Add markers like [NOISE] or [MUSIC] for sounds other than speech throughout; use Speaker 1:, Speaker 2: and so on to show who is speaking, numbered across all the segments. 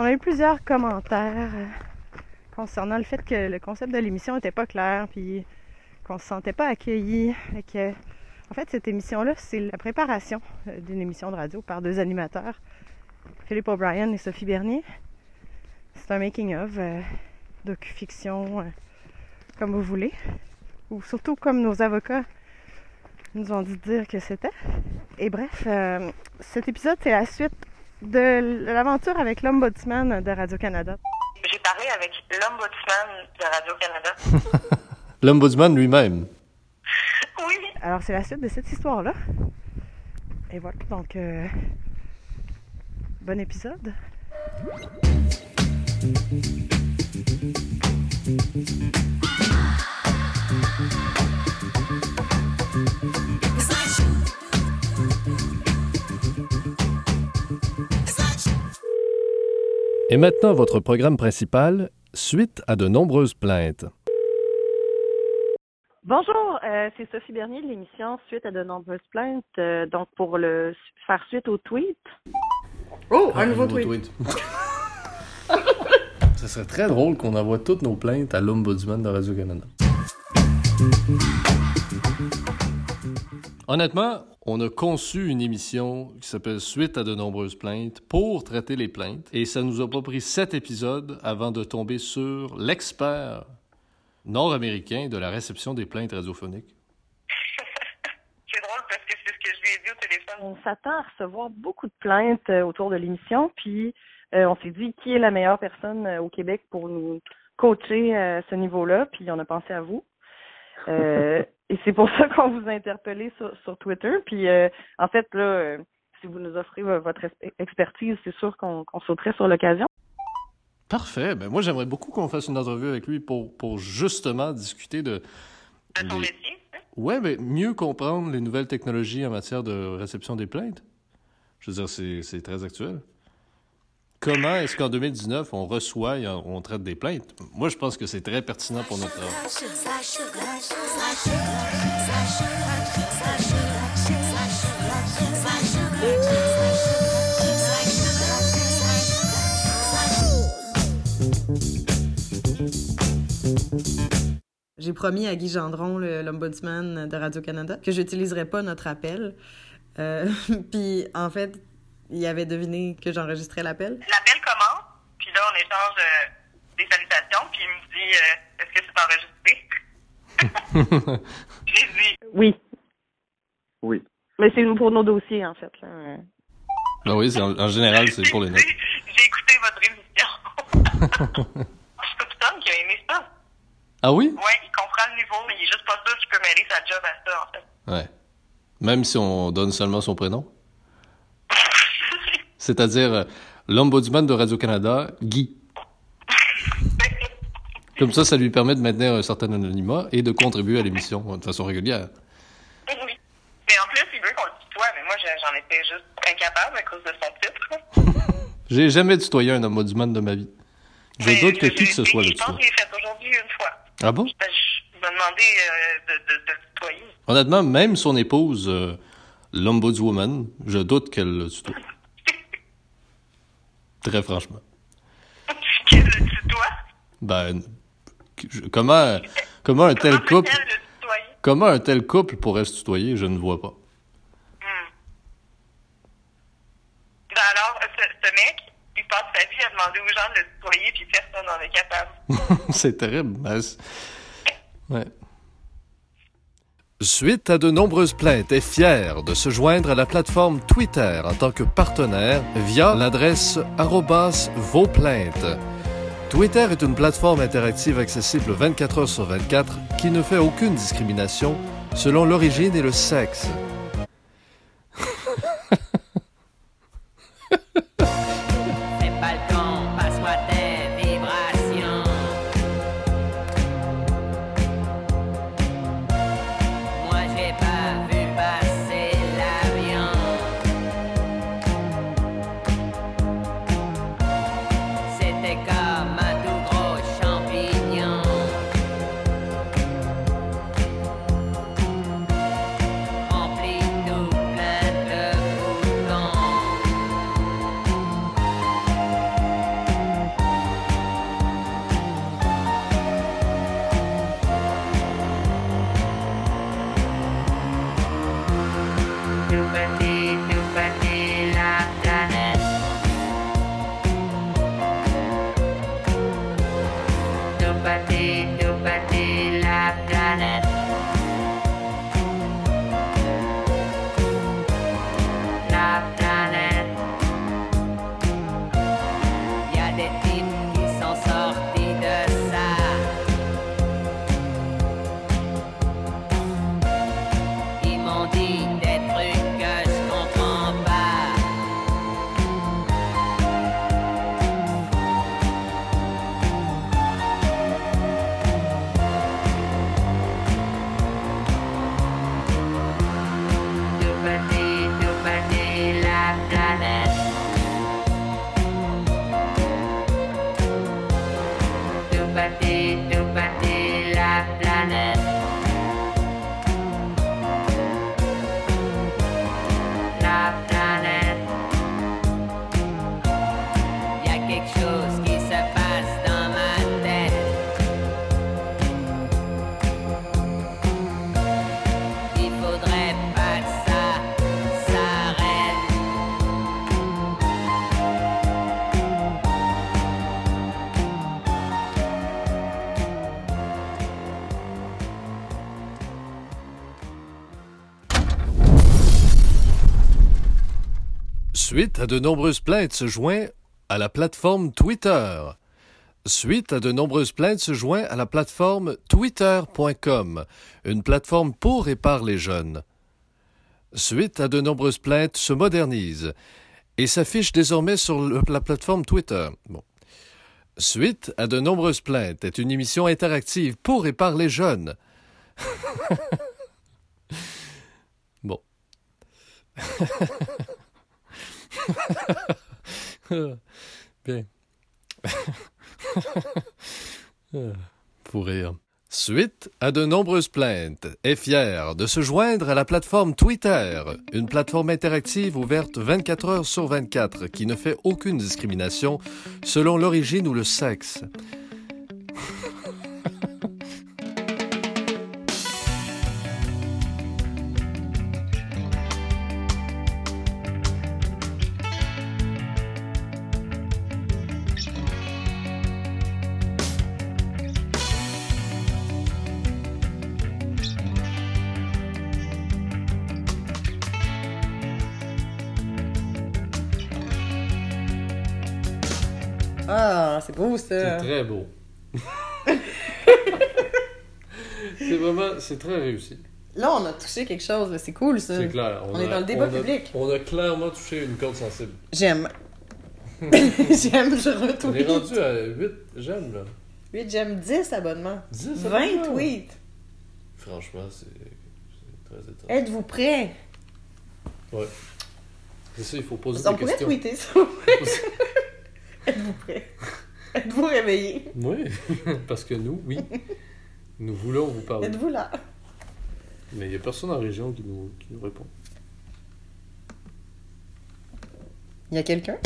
Speaker 1: On a eu plusieurs commentaires euh, concernant le fait que le concept de l'émission n'était pas clair, puis qu'on se sentait pas accueilli. Et que, en fait, cette émission-là, c'est la préparation euh, d'une émission de radio par deux animateurs, Philippe O'Brien et Sophie Bernier. C'est un making-of, euh, docu-fiction, euh, comme vous voulez, ou surtout comme nos avocats nous ont dit dire que c'était. Et bref, cet épisode, c'est la suite de l'aventure avec l'Ombudsman de Radio-Canada.
Speaker 2: J'ai parlé avec l'Ombudsman de Radio-Canada. [LAUGHS]
Speaker 3: L'ombudsman lui-même.
Speaker 2: Oui,
Speaker 1: Alors, c'est la suite de cette histoire-là. Et voilà, donc, euh, bon épisode.
Speaker 3: Et maintenant, votre programme principal, suite à de nombreuses plaintes.
Speaker 1: Bonjour, euh, c'est Sophie Bernier de l'émission Suite à de nombreuses plaintes. euh, donc, pour le faire suite au tweet.
Speaker 4: Oh, un nouveau tweet. [LAUGHS]
Speaker 3: Ça serait très drôle qu'on envoie toutes nos plaintes à l'Ombudsman de Radio-Canada. Honnêtement, on a conçu une émission qui s'appelle Suite à de nombreuses plaintes pour traiter les plaintes. Et ça nous a pas pris sept épisodes avant de tomber sur l'expert nord-américain de la réception des plaintes radiophoniques. [LAUGHS]
Speaker 2: c'est drôle parce que c'est ce que je lui ai dit au téléphone.
Speaker 1: On s'attend à recevoir beaucoup de plaintes euh, autour de l'émission, puis euh, on s'est dit qui est la meilleure personne euh, au Québec pour nous coacher à ce niveau-là, puis on a pensé à vous. Euh, [LAUGHS] et c'est pour [LAUGHS] ça qu'on vous a interpellé sur, sur Twitter. Puis euh, en fait, là, euh, si vous nous offrez vo- votre expertise, c'est sûr qu'on sauterait sur l'occasion.
Speaker 3: Parfait. Ben moi, j'aimerais beaucoup qu'on fasse une entrevue avec lui pour, pour justement discuter de...
Speaker 2: De ton
Speaker 3: les-
Speaker 2: métier. hein?
Speaker 3: Ouais, mais mieux comprendre les nouvelles technologies en matière de réception des plaintes. Je veux dire, c'est c'est très actuel. Comment est-ce qu'en 2019, on reçoit et on traite des plaintes? Moi, je pense que c'est très pertinent pour notre.
Speaker 4: J'ai promis à Guy Gendron, l'ombudsman de Radio-Canada, que j'utiliserais pas notre appel. Euh, [LAUGHS] Puis, en fait, il avait deviné que j'enregistrais l'appel.
Speaker 2: L'appel commence, puis là, on échange euh, des salutations, puis il me dit euh, Est-ce que c'est enregistré [LAUGHS] J'ai dit
Speaker 1: Oui.
Speaker 5: Oui.
Speaker 1: Mais c'est pour nos dossiers, en fait. là.
Speaker 3: Ben oui, c'est en, en général, c'est pour les notes. [LAUGHS]
Speaker 2: J'ai écouté votre émission. [LAUGHS] je qu'il a aimé ça.
Speaker 3: Ah oui?
Speaker 2: Ouais, il comprend le niveau, mais il est juste pas sûr qu'il peut mêler sa job à ça, en fait.
Speaker 3: Ouais. Même si on donne seulement son prénom? C'est-à-dire euh, l'ombudsman de Radio-Canada, Guy. Comme ça, ça lui permet de maintenir un certain anonymat et de contribuer à l'émission de façon régulière.
Speaker 2: oui. Mais en plus, il veut qu'on le tutoie, mais moi, je- j'en étais juste incapable à cause de son titre. [LAUGHS]
Speaker 3: J'ai jamais tutoyé un ombudsman de ma vie. Je
Speaker 2: Mais
Speaker 3: doute que qui que ce soit le
Speaker 2: Je pense
Speaker 3: tutoie.
Speaker 2: je l'ai fait aujourd'hui une fois.
Speaker 3: Ah bon?
Speaker 2: Ben, Je me demandais euh, de, de, de tutoyer.
Speaker 3: Honnêtement, même son épouse, euh, l'ombudswoman, je doute qu'elle le tutoie. Très franchement.
Speaker 2: Qu'elle le tutoie?
Speaker 3: Ben, je- comment, comment un tel
Speaker 2: Comment
Speaker 3: couple, comment un tel couple pourrait se tutoyer, je ne vois pas.
Speaker 2: Ben alors, ce, ce mec, il passe sa vie à demander aux gens de le tutoyer, puis personne n'en est capable. [LAUGHS]
Speaker 3: c'est terrible. ben, c'est- ouais. Suite à de nombreuses plaintes, est fier de se joindre à la plateforme Twitter en tant que partenaire via l'adresse arrobas vos plaintes. Twitter est une plateforme interactive accessible 24 heures sur 24 qui ne fait aucune discrimination selon l'origine et le sexe. Suite à de nombreuses plaintes se joint à la plateforme Twitter. Suite à de nombreuses plaintes se joint à la plateforme twitter.com, une plateforme pour et par les jeunes. Suite à de nombreuses plaintes se modernise et s'affiche désormais sur la plateforme Twitter. Bon. Suite à de nombreuses plaintes est une émission interactive pour et par les jeunes. [LAUGHS] bon. [LAUGHS] [LAUGHS] Bien. [LAUGHS] Pour rire. Suite à de nombreuses plaintes, est fier de se joindre à la plateforme Twitter, une plateforme interactive ouverte 24 heures sur 24 qui ne fait aucune discrimination selon l'origine ou le sexe.
Speaker 4: Ah, c'est beau ça.
Speaker 3: très beau. [LAUGHS] c'est vraiment, c'est très réussi.
Speaker 4: Là, on a touché quelque chose, là. c'est cool ça.
Speaker 3: C'est clair.
Speaker 4: On est dans le débat
Speaker 3: on a-
Speaker 4: public.
Speaker 3: on a clairement touché une corde sensible.
Speaker 4: J'aime. [LAUGHS] [LAUGHS] j'aime, je
Speaker 3: On est rendu à 8 j'aime là.
Speaker 4: 8, j'aime 10 abonnements.
Speaker 3: 10
Speaker 4: 20
Speaker 3: abonnements?
Speaker 4: tweets.
Speaker 3: Franchement, c'est c'est très étonnant.
Speaker 4: Êtes-vous prêts?
Speaker 3: C'est ça, il faut poser
Speaker 4: On
Speaker 3: des
Speaker 4: pourrait
Speaker 3: questions.
Speaker 4: tweeter ça. Êtes-vous prêts? Êtes-vous réveillés?
Speaker 3: Oui, [LAUGHS] parce que nous, oui, nous voulons vous parler.
Speaker 4: Êtes-vous là?
Speaker 3: Mais il n'y a personne en région qui nous, qui nous répond.
Speaker 4: Il y a quelqu'un?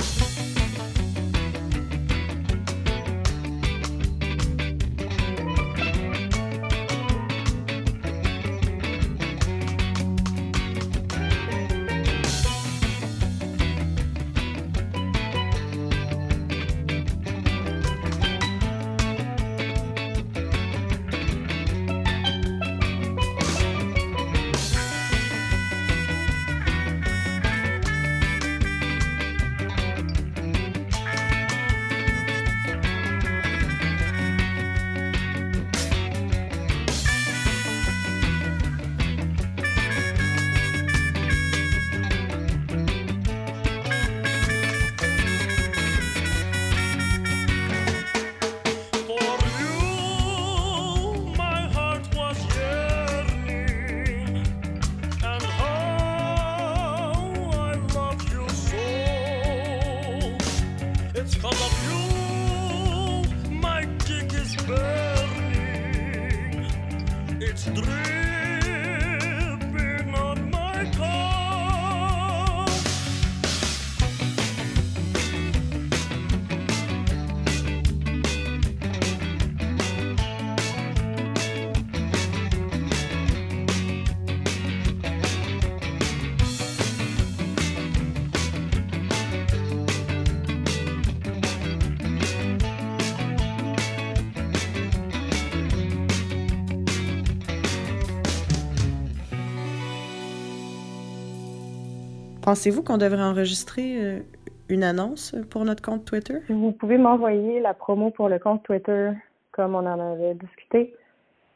Speaker 4: Pensez-vous qu'on devrait enregistrer euh, une annonce pour notre compte Twitter?
Speaker 6: Vous pouvez m'envoyer la promo pour le compte Twitter, comme on en avait discuté,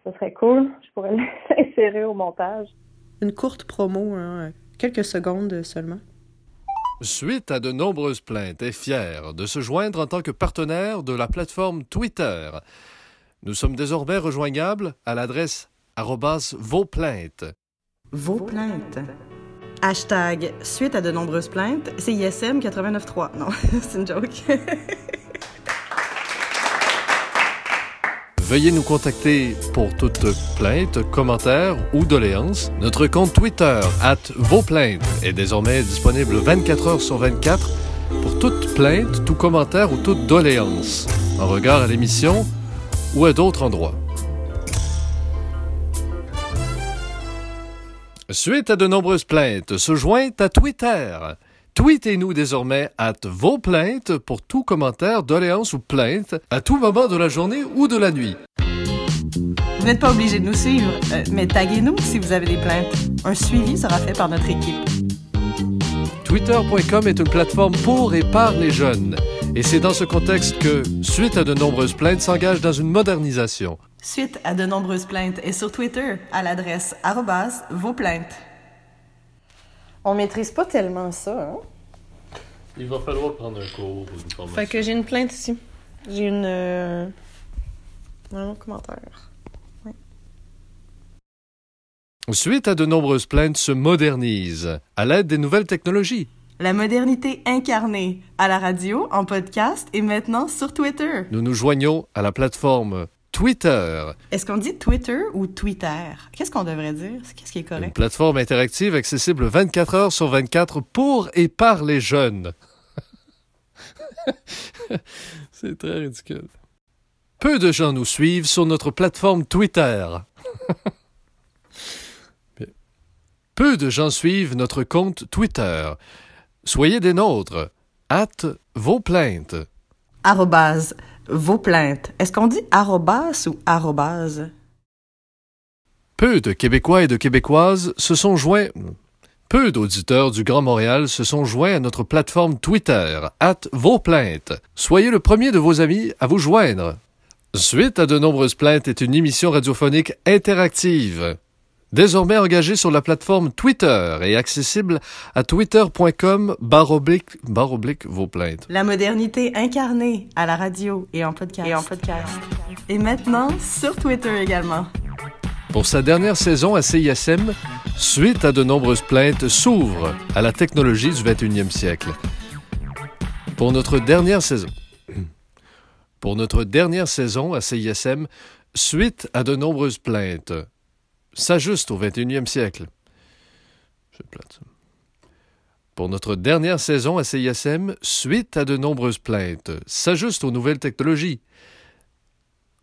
Speaker 6: ce serait cool. Je pourrais [LAUGHS] l'insérer au montage.
Speaker 4: Une courte promo, hein, quelques secondes seulement.
Speaker 3: Suite à de nombreuses plaintes, est fier de se joindre en tant que partenaire de la plateforme Twitter. Nous sommes désormais rejoignables à l'adresse arrobas vos plaintes.
Speaker 4: Vos plaintes. Hashtag suite à de nombreuses plaintes, c'est ISM 89.3. Non, [LAUGHS] c'est une joke. [LAUGHS]
Speaker 3: Veuillez nous contacter pour toute plainte, commentaire ou doléance. Notre compte Twitter, at vos plaintes, est désormais disponible 24 heures sur 24 pour toute plainte, tout commentaire ou toute doléance, en regard à l'émission ou à d'autres endroits. Suite à de nombreuses plaintes, se joint à Twitter. Tweetez-nous désormais at vos plaintes pour tout commentaire, doléance ou plainte à tout moment de la journée ou de la nuit.
Speaker 4: Vous n'êtes pas obligé de nous suivre, euh, mais taguez-nous si vous avez des plaintes. Un suivi sera fait par notre équipe.
Speaker 3: Twitter.com est une plateforme pour et par les jeunes. Et c'est dans ce contexte que, suite à de nombreuses plaintes, s'engage dans une modernisation.
Speaker 4: Suite à de nombreuses plaintes et sur Twitter à l'adresse arrobase vos plaintes. On maîtrise pas tellement ça, hein?
Speaker 3: Il va falloir prendre un cours ou une formation.
Speaker 4: Fait que j'ai une plainte ici. J'ai une. euh, Un commentaire.
Speaker 3: Suite à de nombreuses plaintes, se modernise à l'aide des nouvelles technologies.
Speaker 4: La modernité incarnée à la radio, en podcast et maintenant sur Twitter.
Speaker 3: Nous nous joignons à la plateforme Twitter,
Speaker 4: Est-ce qu'on dit Twitter ou Twitter? Qu'est-ce qu'on devrait dire? Qu'est-ce qui est
Speaker 3: une
Speaker 4: correct?
Speaker 3: plateforme interactive accessible 24 heures sur 24 pour et par les jeunes. [LAUGHS] C'est très ridicule. Peu de gens nous suivent sur notre plateforme Twitter. [LAUGHS] Peu de gens suivent notre compte Twitter. Soyez des nôtres. Hâte vos plaintes.
Speaker 4: Arrobase vos plaintes. Est-ce qu'on dit arrobas ou arrobase?
Speaker 3: Peu de Québécois et de Québécoises se sont joints. Peu d'auditeurs du Grand Montréal se sont joints à notre plateforme Twitter, hâte vos plaintes. Soyez le premier de vos amis à vous joindre. Suite à de nombreuses plaintes est une émission radiophonique interactive. Désormais engagée sur la plateforme Twitter et accessible à twitter.com barre oblique, barre oblique vos plaintes.
Speaker 4: La modernité incarnée à la radio et en podcast. Et en podcast. Et maintenant sur Twitter également.
Speaker 3: Pour sa dernière saison à CISM, suite à de nombreuses plaintes, s'ouvre à la technologie du 21e siècle. Pour notre dernière saison. Pour notre dernière saison à CISM, suite à de nombreuses plaintes, s'ajuste au 21e siècle. Pour notre dernière saison à CISM, suite à de nombreuses plaintes, s'ajuste aux nouvelles technologies.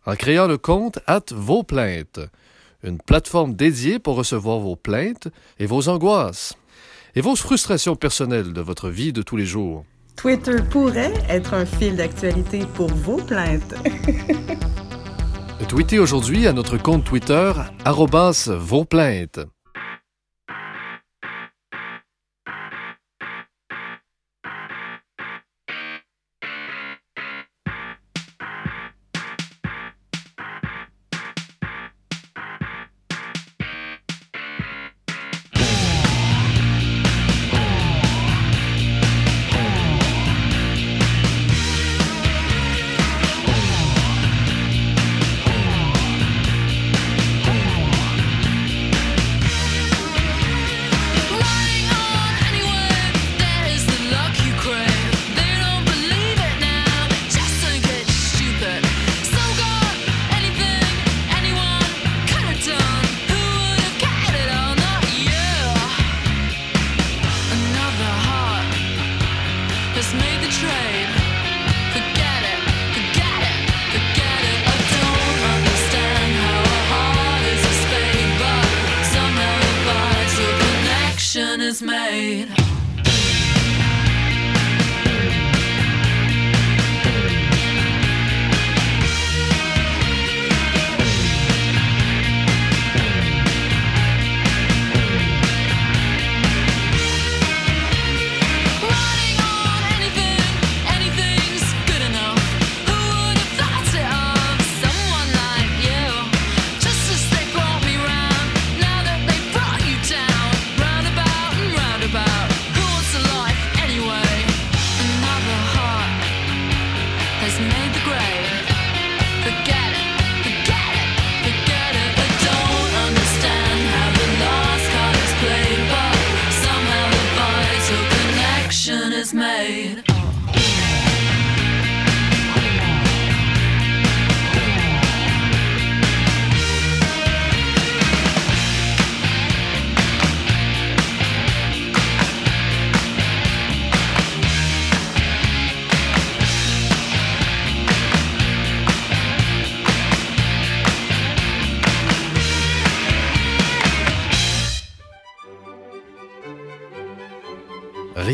Speaker 3: En créant le compte at vos plaintes, une plateforme dédiée pour recevoir vos plaintes et vos angoisses et vos frustrations personnelles de votre vie de tous les jours.
Speaker 4: Twitter pourrait être un fil d'actualité pour vos plaintes. [LAUGHS]
Speaker 3: Tweetez aujourd'hui à notre compte Twitter vos plaintes.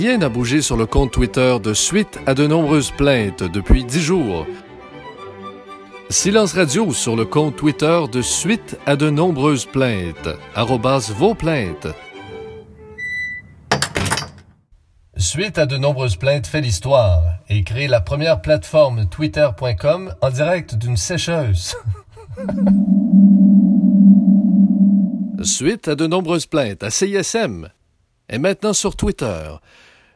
Speaker 3: Rien n'a bougé sur le compte Twitter de suite à de nombreuses plaintes depuis dix jours. Silence radio sur le compte Twitter de suite à de nombreuses plaintes. Arrobas vos plaintes. Suite à de nombreuses plaintes, fait l'histoire et crée la première plateforme twitter.com en direct d'une sécheuse. [LAUGHS] Suite à de nombreuses plaintes, à CISM est maintenant sur Twitter.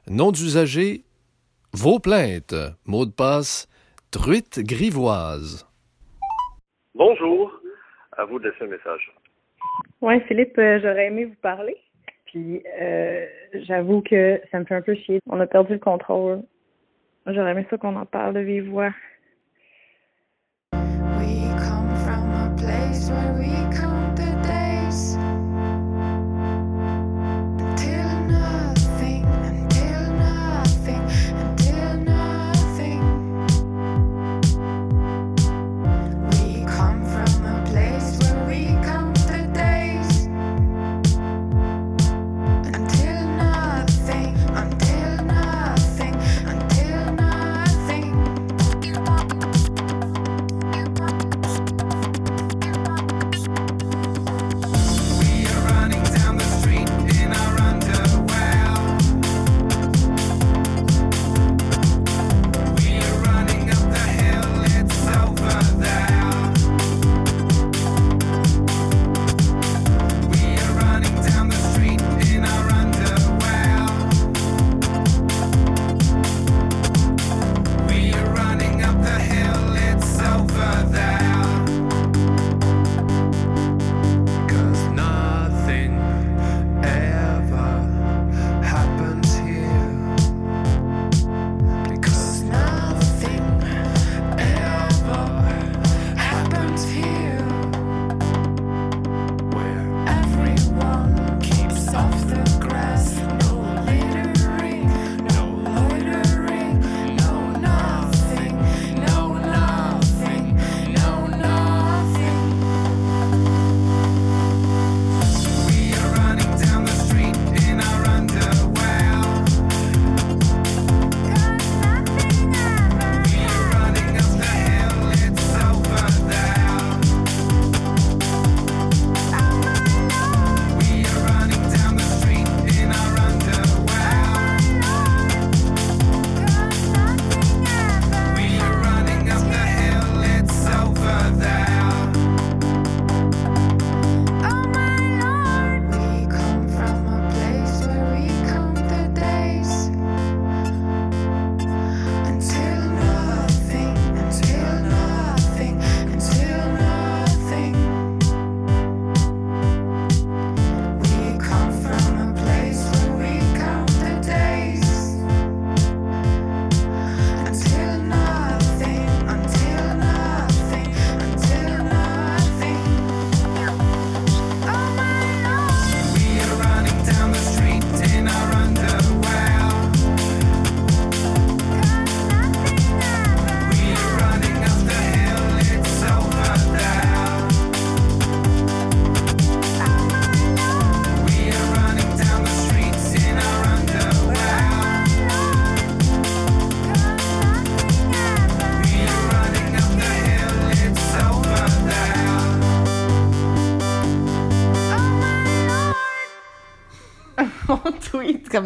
Speaker 3: Nom d'usager, vos plaintes. Mot de passe, truite grivoise.
Speaker 5: Bonjour. À vous de laisser un message.
Speaker 6: Ouais, Philippe, euh, j'aurais aimé vous parler. Puis euh, j'avoue que ça me fait un peu chier. On a perdu le contrôle. J'aurais aimé ça qu'on en parle de vive voix.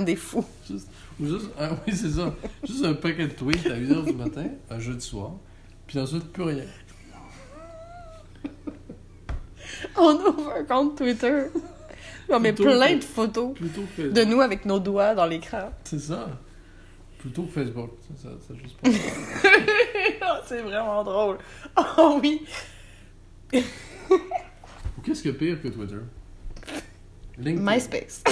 Speaker 4: Comme des fous.
Speaker 3: Juste, ou juste, ah oui, c'est ça. Juste un paquet de tweets à 1h du matin, un jeudi soir, puis ensuite plus rien. [LAUGHS]
Speaker 4: On ouvre un compte Twitter. On met plein de photos de nous avec nos doigts dans l'écran.
Speaker 3: C'est ça. Plutôt que Facebook. Ça, ça, ça juste pas.
Speaker 4: Ah, [LAUGHS] c'est vraiment drôle. Oh oui.
Speaker 3: Ou qu'est-ce que pire que Twitter? [LAUGHS] LinkedIn.
Speaker 4: MySpace.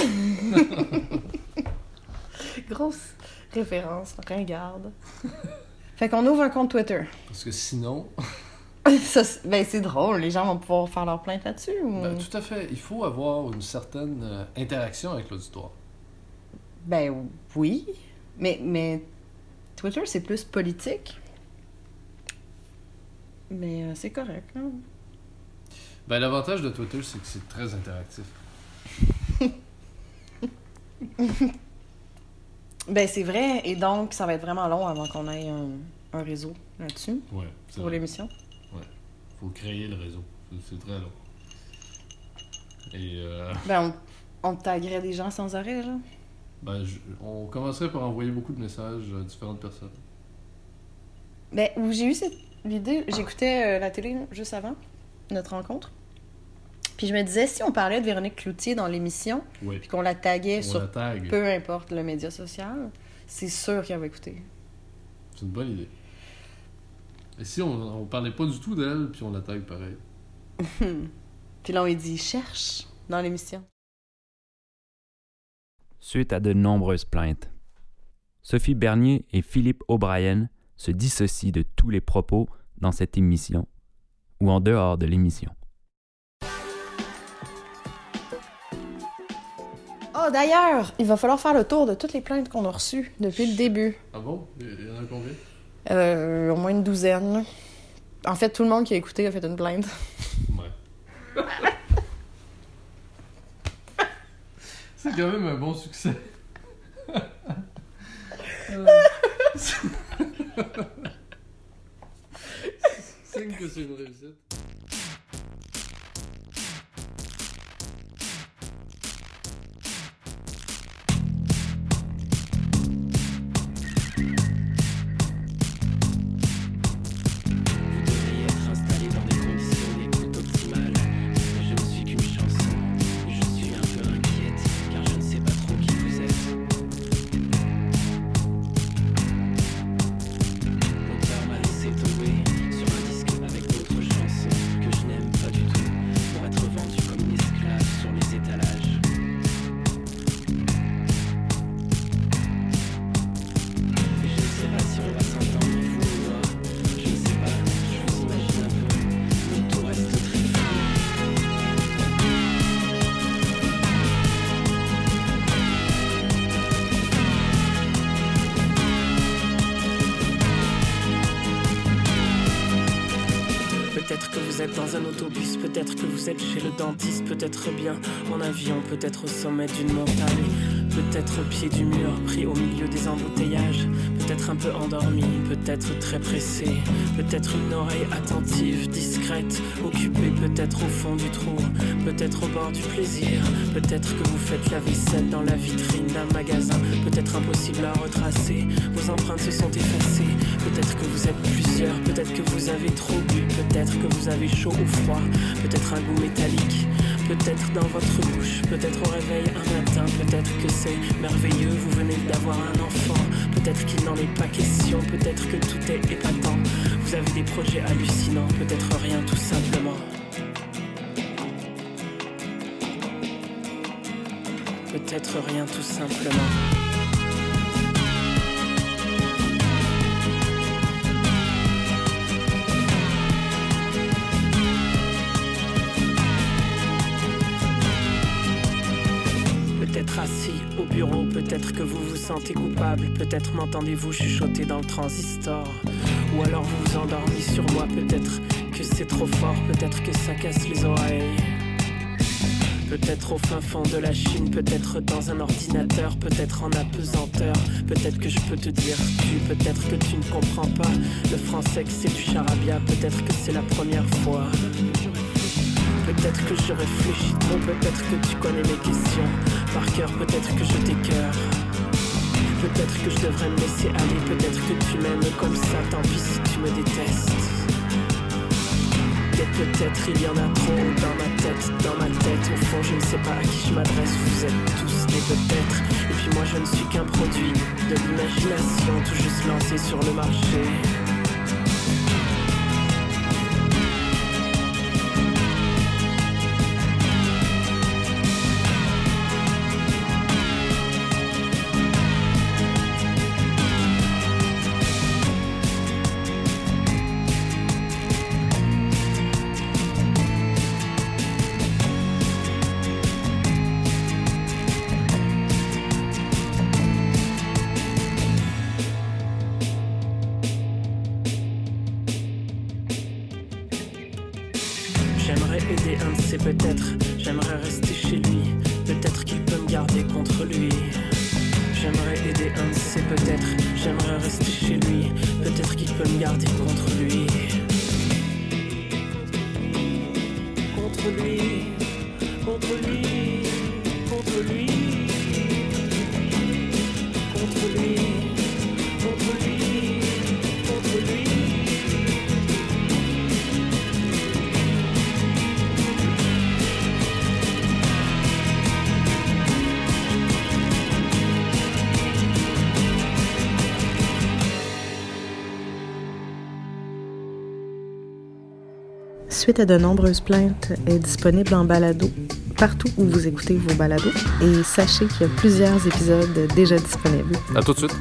Speaker 4: Grosse référence, ringarde. [LAUGHS] Fait qu'on ouvre un compte Twitter.
Speaker 3: Parce que sinon, [LAUGHS]
Speaker 4: Ça, ben, c'est drôle, les gens vont pouvoir faire leur plainte là-dessus. Ou...
Speaker 3: ben, tout à fait, il faut avoir une certaine euh, interaction avec l'auditoire.
Speaker 4: Ben oui, mais, mais Twitter, c'est plus politique. Mais euh, c'est correct. hein.
Speaker 3: Ben, l'avantage de Twitter, c'est que c'est très interactif. [LAUGHS]
Speaker 4: Ben c'est vrai, et donc ça va être vraiment long avant qu'on ait un, un réseau là-dessus
Speaker 3: Ouais,
Speaker 4: pour l'émission.
Speaker 3: faut créer le réseau. C'est- très long. Et euh,
Speaker 4: Ben on, on taguerait des gens sans arrêt, là.
Speaker 3: Ben, je- on commencerait par envoyer beaucoup de messages à différentes personnes.
Speaker 4: Ben, où j'ai eu cette idée, j'écoutais euh, la télé juste avant notre rencontre. Puis je me disais, si on parlait de Véronique Cloutier dans l'émission,
Speaker 3: Oui.
Speaker 4: puis qu'on la taguait
Speaker 3: On
Speaker 4: sur
Speaker 3: la tag.
Speaker 4: peu importe le média social, c'est sûr qu'elle va écouter.
Speaker 3: C'est une bonne idée. Et si on, on parlait pas du tout d'elle, puis on la tag pareil? [LAUGHS]
Speaker 4: Puis là, on lui dit, cherche dans l'émission.
Speaker 7: Suite à de nombreuses plaintes, Sophie Bernier et Philippe O'Brien se dissocient de tous les propos dans cette émission ou en dehors de l'émission.
Speaker 4: D'ailleurs, il va falloir faire le tour de toutes les plaintes qu'on a reçues depuis le début.
Speaker 3: Ah bon? Il y en a combien?
Speaker 4: Euh, au moins une douzaine. En fait, tout le monde qui a écouté a fait une plainte.
Speaker 3: Ouais. [LAUGHS] C'est quand même un bon succès. Euh, Signe que c'est une réussite.
Speaker 8: Vous êtes chez le dentiste, peut-être bien. En avion, peut-être au sommet d'une montagne, peut-être au pied du mur, pris au milieu des embouteillages, peut-être un peu endormi, peut-être très pressé, peut-être une oreille attentive, discrète, occupée peut-être au fond du trou, peut-être au bord du plaisir, peut-être que vous faites la vaisselle dans la vitrine d'un magasin, peut-être impossible à retracer, vos empreintes se sont effacées, peut-être que vous êtes plusieurs, peut-être que vous avez trop bu, peut-être que vous avez chaud ou froid, peut-être un goût métallique, peut-être dans votre bouche, peut-être au réveil un matin, peut-être que c'est merveilleux, vous venez d'avoir un enfant, peut-être qu'il n'en est pas question, peut-être que tout est épatant, vous avez des projets hallucinants, peut-être rien tout simplement. Peut-être rien tout simplement. Peut-être que vous vous sentez coupable, peut-être m'entendez-vous chuchoter dans le transistor, ou alors vous vous endormez sur moi, peut-être que c'est trop fort, peut-être que ça casse les oreilles. Peut-être au fin fond de la Chine, peut-être dans un ordinateur, peut-être en apesanteur. Peut-être que je peux te dire tu, peut-être que tu ne comprends pas le français, que c'est du charabia, peut-être que c'est la première fois. Peut-être que je réfléchis trop, peut-être que tu connais mes questions par cœur, peut-être que je t'écœure. Peut-être que je devrais me laisser aller, peut-être que tu m'aimes comme ça, tant pis si tu me détestes. Et peut-être il y en a trop dans ma tête, dans ma tête. Au fond, je ne sais pas à qui je m'adresse, vous êtes tous des peut-être. Et puis moi, je ne suis qu'un produit de l'imagination, tout juste lancé sur le marché. J'aimerais rester chez lui, peut-être qu'il peut me garder. Contre lui, contre lui, contre lui.
Speaker 4: Suite à de nombreuses plaintes est disponible en balado partout où vous écoutez vos balados et sachez qu'il y a plusieurs épisodes déjà disponibles.
Speaker 3: À tout de suite.